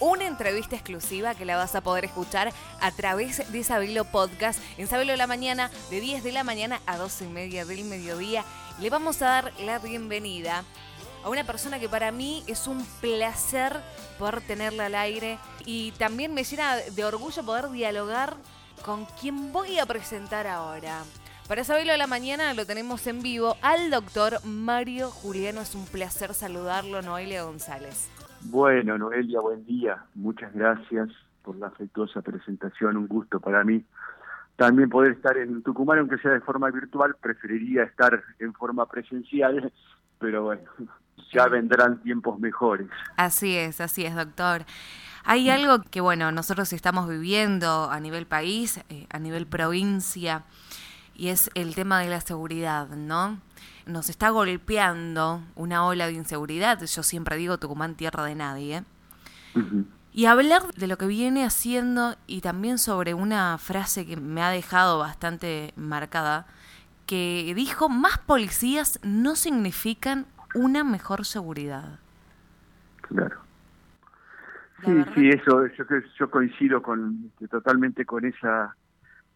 una entrevista exclusiva que la vas a poder escuchar a través de Sabelo Podcast en Sabelo de la Mañana, de 10 de la mañana a 12 y media del mediodía. Le vamos a dar la bienvenida a una persona que para mí es un placer poder tenerla al aire y también me llena de orgullo poder dialogar con quien voy a presentar ahora. Para saberlo de la mañana lo tenemos en vivo al doctor Mario Juliano. Es un placer saludarlo, Noelia González. Bueno, Noelia, buen día. Muchas gracias por la afectuosa presentación. Un gusto para mí. También poder estar en Tucumán, aunque sea de forma virtual, preferiría estar en forma presencial, pero bueno, ya vendrán tiempos mejores. Así es, así es, doctor. Hay algo que, bueno, nosotros estamos viviendo a nivel país, eh, a nivel provincia, y es el tema de la seguridad, ¿no? Nos está golpeando una ola de inseguridad, yo siempre digo Tucumán tierra de nadie. Y hablar de lo que viene haciendo y también sobre una frase que me ha dejado bastante marcada, que dijo, más policías no significan una mejor seguridad. Claro. Sí, sí, eso, yo, yo coincido con totalmente con esa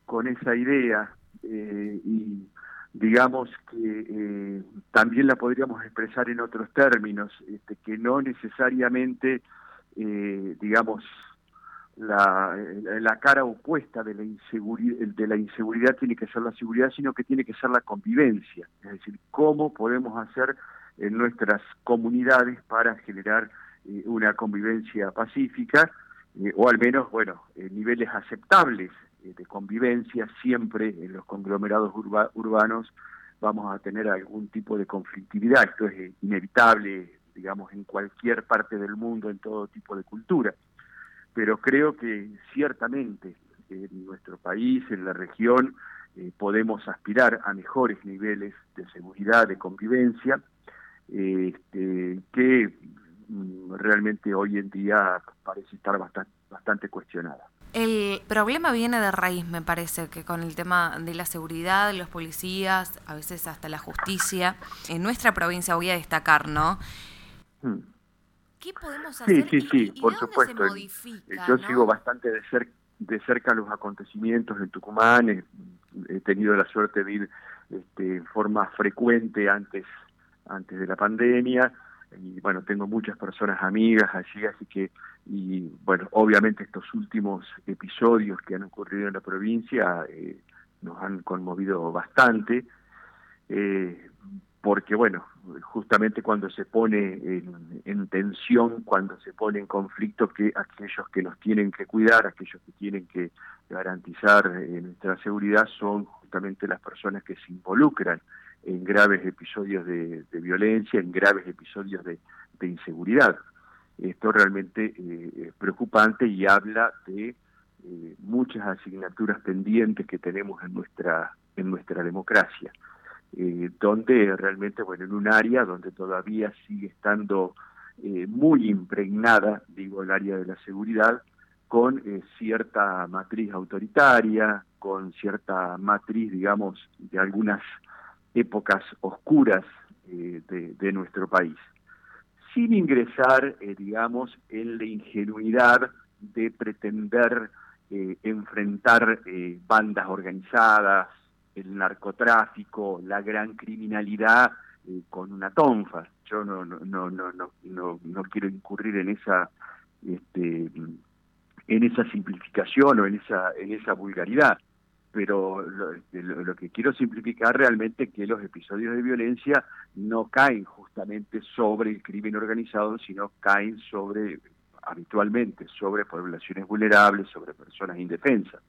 con esa idea eh, y digamos que eh, también la podríamos expresar en otros términos, este, que no necesariamente, eh, digamos, la, la, cara opuesta de la, inseguridad, de la inseguridad tiene que ser la seguridad, sino que tiene que ser la convivencia, es decir, cómo podemos hacer en nuestras comunidades para generar eh, una convivencia pacífica eh, o al menos, bueno, niveles aceptables eh, de convivencia. Siempre en los conglomerados urbanos vamos a tener algún tipo de conflictividad. Esto es inevitable, digamos, en cualquier parte del mundo, en todo tipo de cultura. Pero creo que ciertamente en nuestro país, en la región, podemos aspirar a mejores niveles de seguridad, de convivencia, este, que mm, realmente hoy en día parece estar bastante, bastante cuestionada. El problema viene de raíz, me parece, que con el tema de la seguridad, los policías, a veces hasta la justicia. En nuestra provincia voy a destacar, ¿no? Hmm. ¿Qué podemos hacer? Sí, sí, sí, por supuesto. Yo sigo bastante de, de cerca los acontecimientos en Tucumán. He, tenido la suerte de ir este, en forma frecuente antes antes de la pandemia y bueno, tengo muchas personas amigas allí, así que, y bueno, obviamente estos últimos episodios que han ocurrido en la provincia eh, nos han conmovido bastante, eh, porque bueno, justamente cuando se pone en, en, tensión, cuando se pone en conflicto, que aquellos que nos tienen que cuidar, aquellos que tienen que garantizar eh, nuestra seguridad son justamente las personas que se involucran en graves episodios de, violencia, en graves episodios de, inseguridad. Esto realmente eh, es preocupante y habla de eh, muchas asignaturas pendientes que tenemos en nuestra en nuestra democracia, eh, donde realmente, bueno, en un área donde todavía sigue estando muy impregnada, digo, el área de la seguridad, con cierta matriz autoritaria, con cierta matriz, digamos, de algunas épocas oscuras de, nuestro país, sin ingresar, eh, digamos, en la ingenuidad de pretender eh, enfrentar bandas organizadas, el narcotráfico, la gran criminalidad con una tonfa. Yo no, no, no, no, no, no, quiero incurrir en esa este, en esa simplificación o en esa en esa vulgaridad pero este, lo, que quiero simplificar realmente es que los episodios de violencia no caen justamente sobre el crimen organizado, sino caen sobre, habitualmente, sobre poblaciones vulnerables, sobre personas indefensas.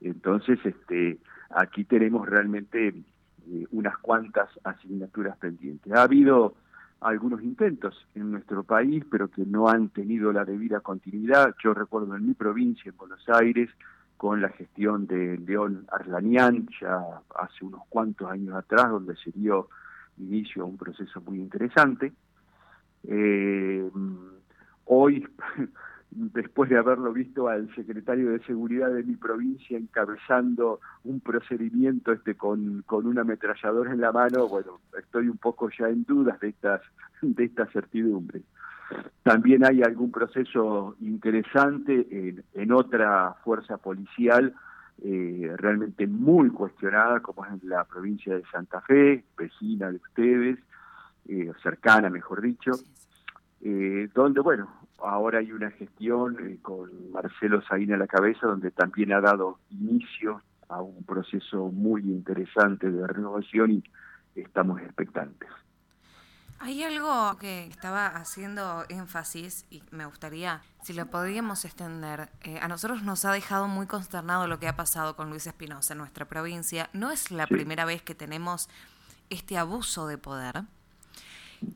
Entonces, este, aquí tenemos realmente eh, unas cuantas asignaturas pendientes. Ha habido algunos intentos en nuestro país, pero que no han tenido la debida continuidad. Yo recuerdo en mi provincia, en Buenos Aires, con la gestión de León Arlanian ya hace unos cuantos años atrás, donde se dio inicio a un proceso muy interesante. Eh, hoy, después de haberlo visto al secretario de Seguridad de mi provincia encabezando un procedimiento este con, con un ametrallador en la mano, bueno, estoy un poco ya en dudas de estas, de estas certidumbres. También hay algún proceso interesante en, otra fuerza policial eh, realmente muy cuestionada, como es la provincia de Santa Fe, vecina de ustedes, eh, cercana, mejor dicho, eh, donde, bueno, ahora hay una gestión con Marcelo Saín a la cabeza, donde también ha dado inicio a un proceso muy interesante de renovación y estamos expectantes. Hay algo que estaba haciendo énfasis y me gustaría, si lo podríamos extender, eh, a nosotros nos ha dejado muy consternado lo que ha pasado con Luis Espinosa en nuestra provincia. No es la primera vez que tenemos este abuso de poder.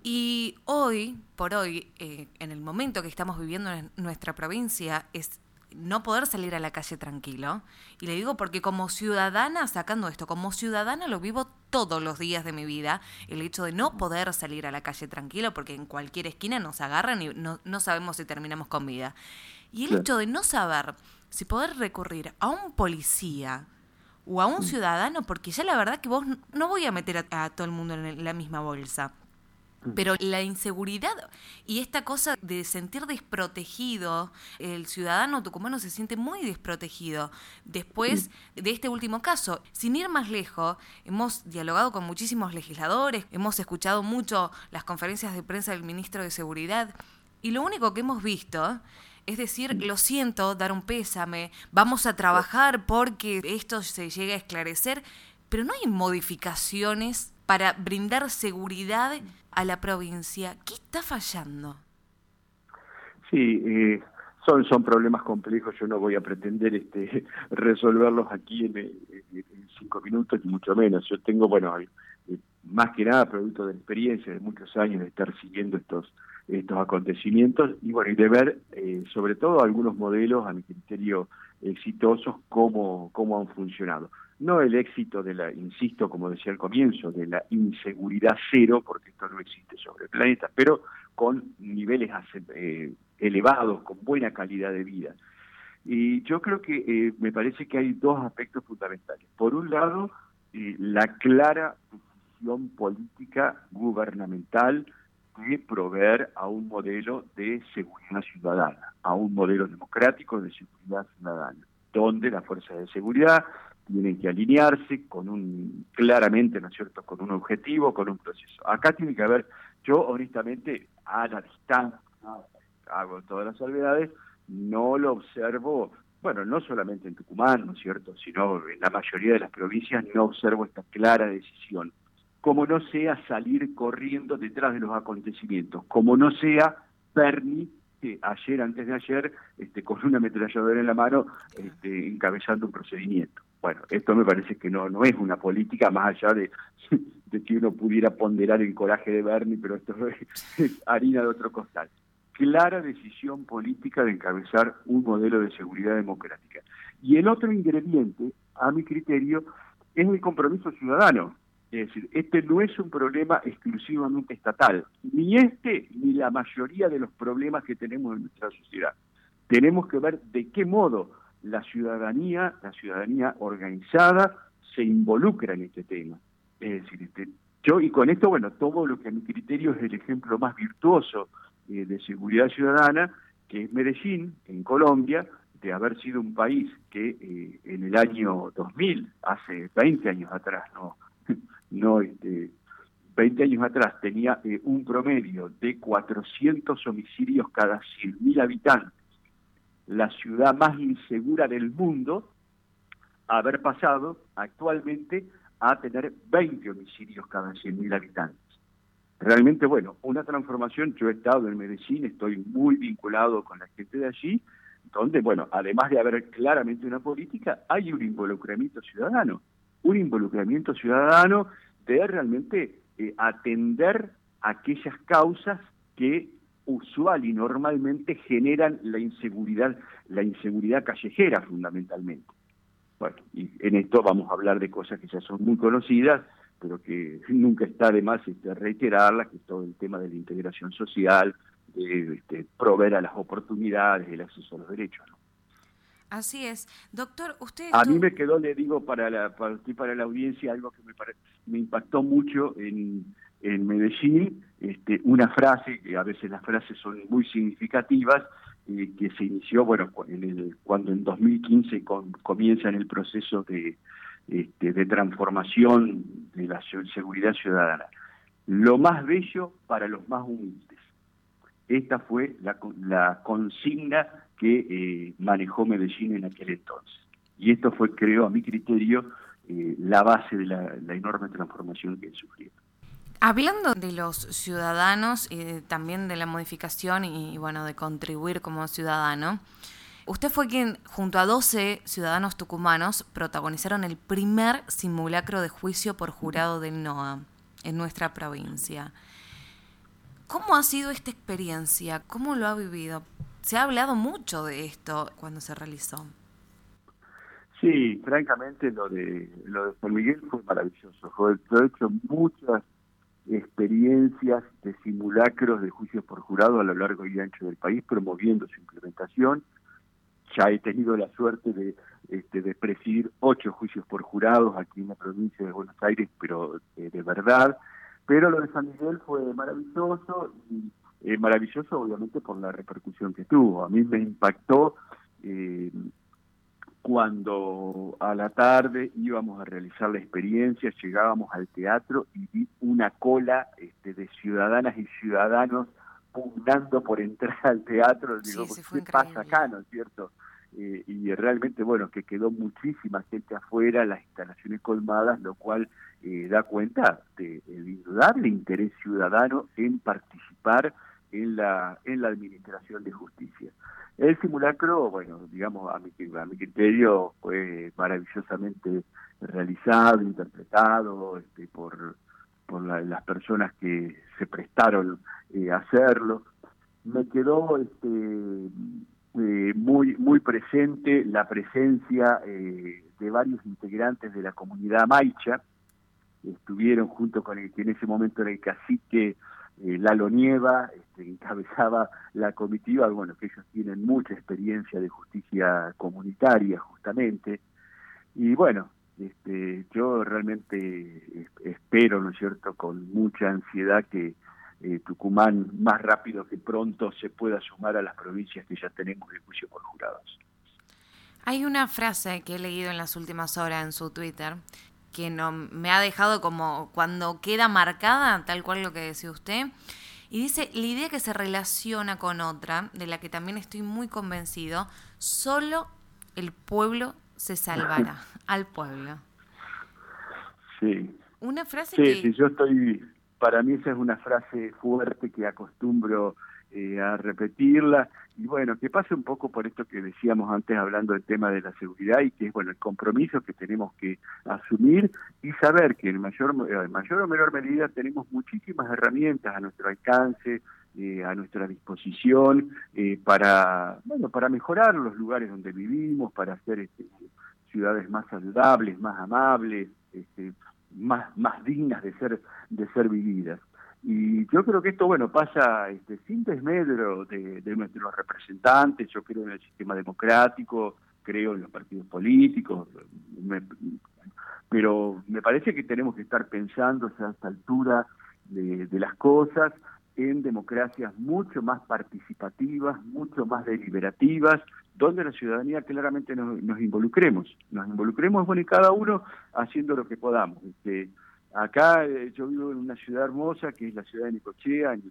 Y hoy, por hoy, eh, en el momento que estamos viviendo en nuestra provincia, es no poder salir a la calle tranquilo. Y le digo porque como ciudadana, sacando esto, como ciudadana lo vivo todos los días de mi vida, el hecho de no poder salir a la calle tranquilo porque en cualquier esquina nos agarran y no, no sabemos si terminamos con vida. Y el hecho de no saber si poder recurrir a un policía o a un mm. ciudadano, porque ya la verdad que vos no voy a meter a todo el mundo en la misma bolsa. Mm. Pero la inseguridad y esta cosa de sentir desprotegido, el ciudadano tucumano se siente muy desprotegido. Después mm. de este último caso, sin ir más lejos, hemos dialogado con muchísimos legisladores, hemos escuchado mucho las conferencias de prensa del ministro de Seguridad y lo único que hemos visto es decir, lo siento, dar un pésame, vamos a trabajar porque esto se llegue a esclarecer, pero no hay modificaciones para brindar seguridad a la provincia. ¿Qué está fallando? Sí, eh, son, son problemas complejos, yo no voy a pretender este, resolverlos aquí en, cinco minutos, ni mucho menos. Yo tengo, bueno, eh, más que nada producto de experiencia de muchos años de estar siguiendo estos estos acontecimientos y bueno y de ver eh, sobre todo algunos modelos a mi criterio exitosos cómo, cómo han funcionado no el éxito de la, insisto, como decía al comienzo, de la inseguridad cero, porque esto no existe sobre el planeta, pero con niveles eh, elevados, con buena calidad de vida. Y yo creo que eh, me parece que hay dos aspectos fundamentales. Por un lado, eh, la clara decisión política gubernamental de proveer a un modelo de seguridad ciudadana, a un modelo democrático de seguridad ciudadana, donde las fuerzas de seguridad tienen que alinearse con un, claramente, ¿no es cierto?, con un objetivo, con un proceso. Acá tiene que haber, yo honestamente, a la distancia, hago todas las salvedades, no lo observo, bueno, no solamente en Tucumán, ¿no es cierto?, sino en la mayoría de las provincias no observo esta clara decisión. Como no sea salir corriendo detrás de los acontecimientos, como no sea Bernie que ayer, antes de ayer, este, con una ametralladora en la mano, este, encabezando un procedimiento. Bueno, esto me parece que no, no es una política más allá de, de que uno pudiera ponderar el coraje de Bernie, pero esto es harina de otro costal. Clara decisión política de encabezar un modelo de seguridad democrática. Y el otro ingrediente, a mi criterio, es el compromiso ciudadano. Es decir, este no es un problema exclusivamente estatal, ni este ni la mayoría de los problemas que tenemos en nuestra sociedad. Tenemos que ver de qué modo la ciudadanía, la ciudadanía organizada, se involucra en este tema. Es decir, este, yo, y con esto, bueno, tomo lo que a mi criterio es el ejemplo más virtuoso eh, de seguridad ciudadana, que es Medellín, en Colombia, de haber sido un país que eh, en el año 2000, hace 20 años atrás, no, no este, 20 años atrás tenía eh, un promedio de 400 homicidios cada 100.000 habitantes la ciudad más insegura del mundo, haber pasado actualmente a tener 20 homicidios cada 100.000 habitantes. Realmente, bueno, una transformación, yo he estado en Medellín, estoy muy vinculado con la gente de allí, donde, bueno, además de haber claramente una política, hay un involucramiento ciudadano, un involucramiento ciudadano de realmente eh, atender aquellas causas que usual y normalmente generan la inseguridad, la inseguridad callejera fundamentalmente. Bueno, y en esto vamos a hablar de cosas que ya son muy conocidas, pero que nunca está de más este, reiterarlas, que es todo el tema de la integración social, de este, proveer a las oportunidades, el acceso a los derechos. Así es. Doctor, usted... A mí me quedó, le digo, para la, para, para la audiencia algo que me, me impactó mucho en en Medellín este, una frase, que a veces las frases son muy significativas, que se inició, bueno, cuando en 2015 comienza en el proceso de, este, de transformación de la seguridad ciudadana. Lo más bello para los más humildes. Esta fue la, la consigna que eh, manejó Medellín en aquel entonces. Y esto fue, creo, a mi criterio, eh, la base de la, enorme transformación que sufrió. Hablando de los ciudadanos y también de la modificación y, bueno, de contribuir como ciudadano, usted fue quien, junto a 12 ciudadanos tucumanos, protagonizaron el primer simulacro de juicio por jurado del NOA en nuestra provincia. ¿Cómo ha sido esta experiencia? ¿Cómo lo ha vivido? Se ha hablado mucho de esto cuando se realizó. Sí, francamente lo de lo de San Miguel fue maravilloso. He hecho muchas experiencias de simulacros de juicios por jurado a lo largo y ancho del país, promoviendo su implementación. Ya he tenido la suerte de, este, de presidir ocho juicios por jurados aquí en la provincia de Buenos Aires, pero eh, de verdad. Pero lo de San Miguel fue maravilloso y eh, maravilloso obviamente por la repercusión que tuvo. A mí me impactó eh, cuando a la tarde íbamos a realizar la experiencia, llegábamos al teatro y vi una cola este, de ciudadanas y ciudadanos pugnando por entrar al teatro. Digo, ¿qué pasa acá, no es cierto? Eh, y realmente, bueno, que quedó muchísima gente afuera, las instalaciones colmadas, lo cual eh, da cuenta del indudable interés ciudadano en participar en la, en la administración de justicia. El simulacro, bueno, digamos, a mi, a mi criterio fue maravillosamente realizado, interpretado este, por, por las personas que se prestaron eh, a hacerlo. Me quedó este, eh, muy, muy presente la presencia eh, de varios integrantes de la comunidad maicha, estuvieron junto con el que en ese momento era el cacique eh, Lalo Nieva, este, encabezaba la comitiva, bueno, que ellos tienen mucha experiencia de justicia comunitaria justamente, y bueno, este, yo realmente espero, ¿no es cierto?, con mucha ansiedad que eh, Tucumán más rápido que pronto se pueda sumar a las provincias que ya tenemos de juicio por jurados. Hay una frase que he leído en las últimas horas en su Twitter que no, me ha dejado como cuando queda marcada, tal cual lo que decía usted. Y dice, la idea que se relaciona con otra, de la que también estoy muy convencido, solo el pueblo se salvará, al pueblo. Sí. Una frase sí, que... Sí, yo estoy, para mí esa es una frase fuerte que acostumbro eh, a repetirla y bueno, que pase un poco por esto que decíamos antes hablando del tema de la seguridad y que es bueno el compromiso que tenemos que asumir y saber que en mayor, en mayor o menor medida tenemos muchísimas herramientas a nuestro alcance, eh, a nuestra disposición eh, para bueno para mejorar los lugares donde vivimos, para hacer este, ciudades más saludables, más amables, este, más más dignas de ser de ser vividas. Y yo creo que esto, bueno, pasa este, sin desmedro de, nuestros representantes, yo creo en el sistema democrático, creo en los partidos políticos, pero me parece que tenemos que estar pensando a esta altura de, las cosas en democracias mucho más participativas, mucho más deliberativas, donde la ciudadanía claramente nos, nos involucremos, nos involucremos, bueno, y cada uno haciendo lo que podamos. Este, Acá eh, yo vivo en una ciudad hermosa que es la ciudad de Nicochea, en,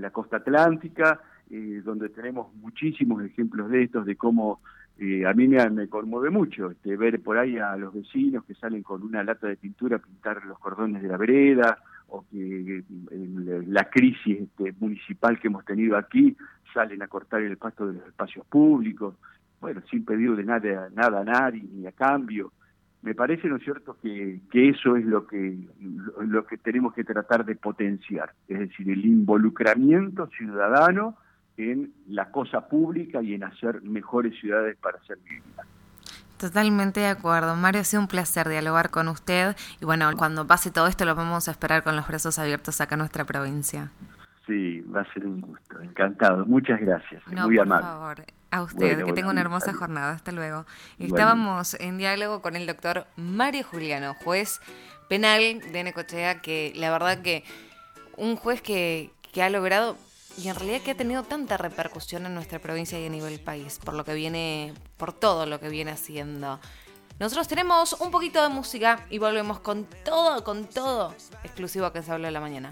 la costa atlántica, eh, donde tenemos muchísimos ejemplos de estos, de cómo eh, a mí me, conmueve mucho este, ver por ahí a los vecinos que salen con una lata de pintura a pintar los cordones de la vereda, o que en la crisis este, municipal que hemos tenido aquí salen a cortar el pasto de los espacios públicos, bueno, sin pedirle nada, nada a nadie ni a cambio me parece, ¿no es cierto?, que, que eso es lo que, lo que tenemos que tratar de potenciar, es decir, el involucramiento ciudadano en la cosa pública y en hacer mejores ciudades para ser vividas. Totalmente de acuerdo. Mario, ha sido un placer dialogar con usted y bueno, cuando pase todo esto lo vamos a esperar con los brazos abiertos acá en nuestra provincia. Sí, va a ser un gusto. Encantado. Muchas gracias. Muy por favor. A usted, que tenga una hermosa jornada. Hasta luego. Estábamos en diálogo con el doctor Mario Juliano, juez penal de Necochea, que la verdad que un juez que, que ha logrado y en realidad que ha tenido tanta repercusión en nuestra provincia y a nivel país, por lo que viene, por todo lo que viene haciendo. Nosotros tenemos un poquito de música y volvemos con todo, con todo exclusivo que se habla de la mañana.